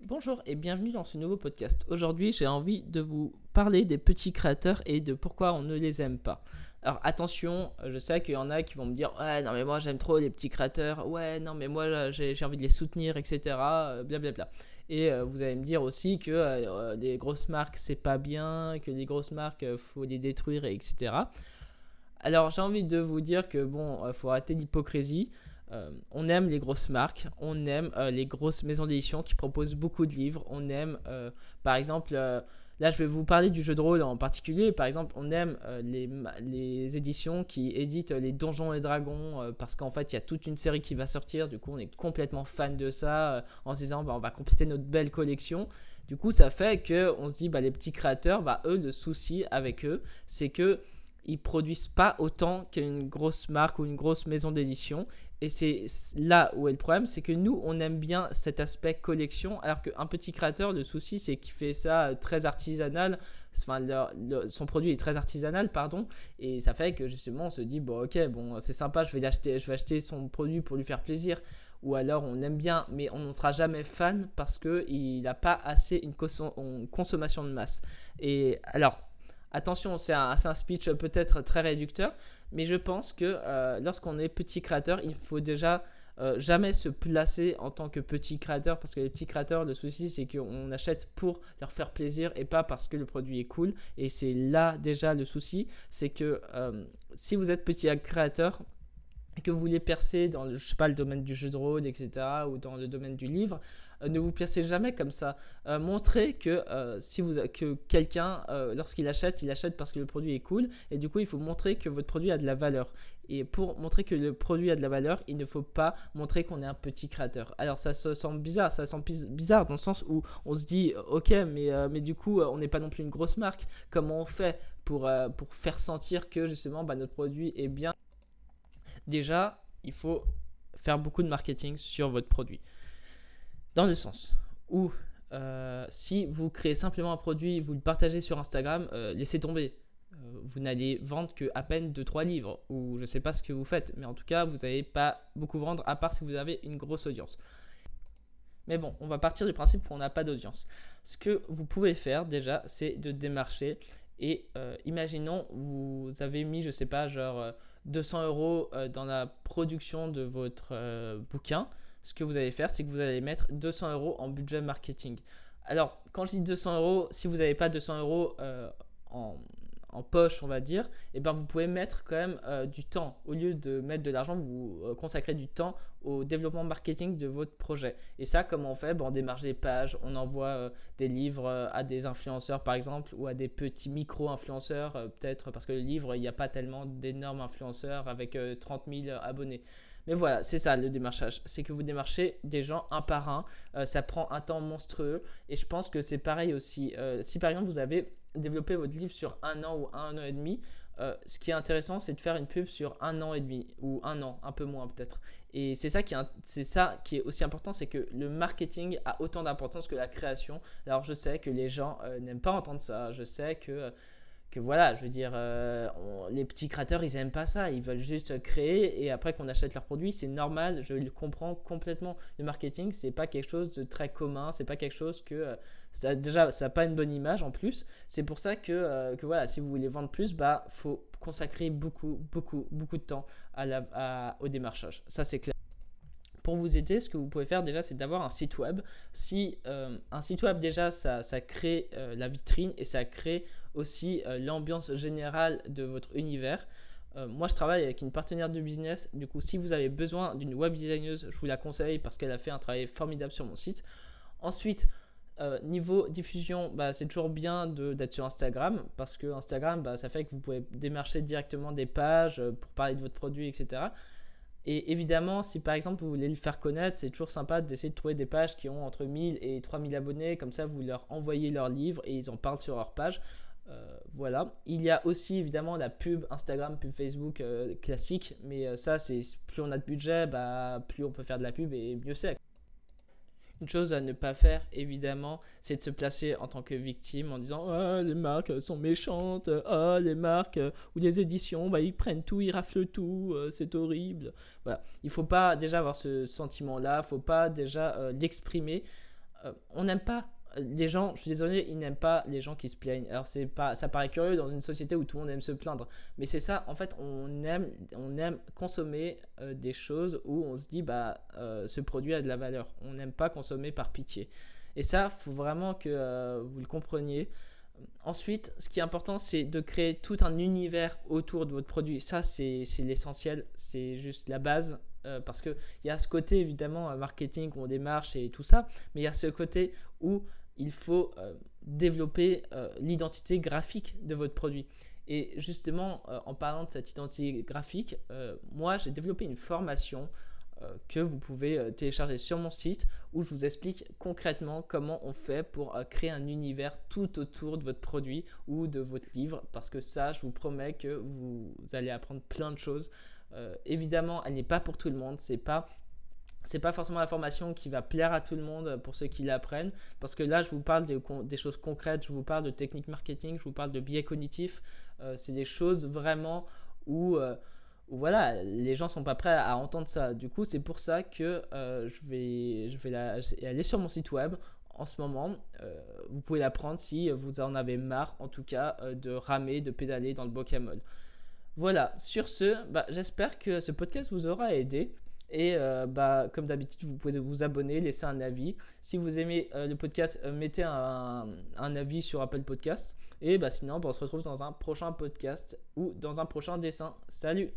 Bonjour et bienvenue dans ce nouveau podcast. Aujourd'hui, j'ai envie de vous parler des petits créateurs et de pourquoi on ne les aime pas. Alors attention, je sais qu'il y en a qui vont me dire Ouais, non, mais moi j'aime trop les petits créateurs. Ouais, non, mais moi j'ai envie de les soutenir, etc. Blablabla. Et euh, vous allez me dire aussi que euh, les grosses marques c'est pas bien, que les grosses marques euh, faut les détruire, etc. Alors j'ai envie de vous dire que bon, faut arrêter l'hypocrisie. Euh, on aime les grosses marques, on aime euh, les grosses maisons d'édition qui proposent beaucoup de livres, on aime, euh, par exemple, là je vais vous parler du jeu de rôle en particulier, par exemple, on aime les, éditions qui éditent les Donjons et Dragons parce qu'en fait il y a toute une série qui va sortir, du coup on est complètement fan de ça en se disant bah, on va compléter notre belle collection. Du coup, ça fait que on se dit, bah, les petits créateurs, bah, eux, le souci avec eux, c'est que ils produisent pas autant qu'une grosse marque ou une grosse maison d'édition. Et c'est là où est le problème, c'est que nous, on aime bien cet aspect collection, alors qu'un petit créateur, le souci, c'est qu'il fait ça euh, très artisanal. Enfin, son produit est très artisanal, pardon, et ça fait que justement, on se dit, bon, ok, bon, c'est sympa, je vais, acheter, je vais acheter son produit pour lui faire plaisir. Ou alors, on aime bien, mais on ne sera jamais fan parce qu'il n'a pas assez une consommation de masse. Et alors, Attention, c'est un, speech peut-être très réducteur, mais je pense que euh, lorsqu'on est petit créateur, il faut déjà euh, jamais se placer en tant que petit créateur parce que les petits créateurs, le souci c'est qu'on achète pour leur faire plaisir et pas parce que le produit est cool. Et c'est là déjà le souci, c'est que euh, si vous êtes petit créateur, que vous voulez percer dans je sais pas, le domaine du jeu de rôle, etc., ou dans le domaine du livre, euh, ne vous placez jamais comme ça. Euh, montrez que, euh, si vous, que quelqu'un, lorsqu'il achète, il achète parce que le produit est cool, et du coup, il faut montrer que votre produit a de la valeur. Et pour montrer que le produit a de la valeur, il ne faut pas montrer qu'on est un petit créateur. Alors ça se sent bizarre, ça sent bizarre dans le sens où on se dit, ok, mais, mais du coup, on n'est pas non plus une grosse marque. Comment on fait pour, pour faire sentir que justement bah, notre produit est bien déjà, il faut faire beaucoup de marketing sur votre produit. Dans le sens où euh, si vous créez simplement un produit, vous le partagez sur Instagram, euh, laissez tomber. Euh, vous n'allez vendre que à peine 2-3 livres, ou je ne sais pas ce que vous faites, mais en tout cas, vous n'allez pas beaucoup vendre, à part si vous avez une grosse audience. Mais bon, on va partir du principe qu'on n'a pas d'audience. Ce que vous pouvez faire déjà, c'est de démarcher. Et imaginons, vous avez mis, je sais pas, genre 200 euros euh, dans la production de votre euh, bouquin, ce que vous allez faire, c'est que vous allez mettre 200 euros en budget marketing. Alors, quand je dis 200 euros, si vous n'avez pas 200 euros euh, en, en poche, on va dire, et eh ben vous pouvez mettre quand même euh, du temps. Au lieu de mettre de l'argent, vous euh, consacrez du temps au développement marketing de votre projet. Et ça, comment on fait? Bon, On démarche des pages, on envoie euh, des livres à des influenceurs par exemple, ou à des petits micro-influenceurs, peut-être parce que le livre, il n'y a pas tellement d'énormes influenceurs avec 30 000 abonnés. Mais voilà, c'est ça le démarchage. C'est que vous démarchez des gens un par un. ça prend un temps monstrueux. Et je pense que c'est pareil aussi. si par exemple vous avez développer votre livre sur un an ou un an et demi, euh, ce qui est intéressant, c'est de faire une pub sur un an et demi ou un an, un peu moins peut-être. Et c'est ça qui est, aussi important, c'est que le marketing a autant d'importance que la création. Alors je sais que les gens euh, n'aiment pas entendre ça. Je sais que que voilà, je veux dire, euh, les petits créateurs, ils n'aiment pas ça. Ils veulent juste créer et après qu'on achète leurs produits, c'est normal. Je le comprends complètement. Le marketing, c'est pas quelque chose de très commun. C'est pas quelque chose que euh, déjà, ça n'a pas une bonne image en plus. C'est pour ça que, euh, que voilà, si vous voulez vendre plus, bah faut consacrer beaucoup, beaucoup, beaucoup de temps à la, au démarchage. Ça, c'est clair. Pour vous aider, ce que vous pouvez faire déjà, c'est d'avoir un site web. Si un site web déjà, ça, crée la vitrine et ça crée aussi euh, l'ambiance générale de votre univers. Euh, moi, je travaille avec une partenaire de business. Du coup, si vous avez besoin d'une web designeuse, je vous la conseille parce qu'elle a fait un travail formidable sur mon site. Ensuite, euh, niveau diffusion, bah, c'est toujours bien d'être sur Instagram parce que Instagram, bah, ça fait que vous pouvez démarcher directement des pages pour parler de votre produit, etc. Et évidemment, si par exemple vous voulez le faire connaître, c'est toujours sympa d'essayer de trouver des pages qui ont entre 1000 et 3000 abonnés. Comme ça, vous leur envoyez leur livre et ils en parlent sur leur page. Euh, voilà. Il y a aussi évidemment la pub Instagram, pub Facebook euh, classique, mais euh, ça, c'est plus on a de budget, bah, plus on peut faire de la pub et mieux c'est. Une chose à ne pas faire, évidemment, c'est de se placer en tant que victime en disant oh, les marques sont méchantes, oh, les marques ou les éditions, bah, ils prennent tout, ils raflent tout, c'est horrible. Il faut pas déjà avoir ce sentiment-là, il faut pas déjà l'exprimer on n'aime pas les gens, je suis désolé, ils n'aiment pas les gens qui se plaignent. Alors c'est pas, ça paraît curieux dans une société où tout le monde aime se plaindre, mais c'est ça. En fait, on aime, on aime consommer euh, des choses où on se dit bah euh, ce produit a de la valeur. On n'aime pas consommer par pitié. Et ça, faut vraiment que euh, vous le compreniez. Ensuite, ce qui est important, c'est de créer tout un univers autour de votre produit. Ça, c'est l'essentiel, c'est juste la base. Parce qu'il y a ce côté évidemment marketing où on démarche et tout ça, mais il y a ce côté où il faut euh, développer euh, l'identité graphique de votre produit. Et justement, euh, en parlant de cette identité graphique, moi, j'ai développé une formation que vous pouvez télécharger sur mon site où je vous explique concrètement comment on fait pour créer un univers tout autour de votre produit ou de votre livre. Parce que ça, je vous promets que vous allez apprendre plein de choses. Évidemment, elle n'est pas pour tout le monde. C'est pas c'est pas forcément la formation qui va plaire à tout le monde pour ceux qui l'apprennent, parce que là, je vous parle des, choses concrètes, je vous parle de techniques marketing, je vous parle de biais cognitifs. Euh, c'est des choses vraiment euh, où, voilà, les gens sont pas prêts à entendre ça. Du coup, c'est pour ça que euh, je vais, je vais aller sur mon site web en ce moment. vous pouvez l'apprendre si vous en avez marre, en tout cas, de ramer, de pédaler dans le Pokémon. Voilà, sur ce, bah, j'espère que ce podcast vous aura aidé. Et euh, bah, comme d'habitude, vous pouvez vous abonner, laisser un avis. Si vous aimez euh, le podcast, euh, mettez un, avis sur Apple Podcast. Et bah, sinon, bah, on se retrouve dans un prochain podcast ou dans un prochain dessin. Salut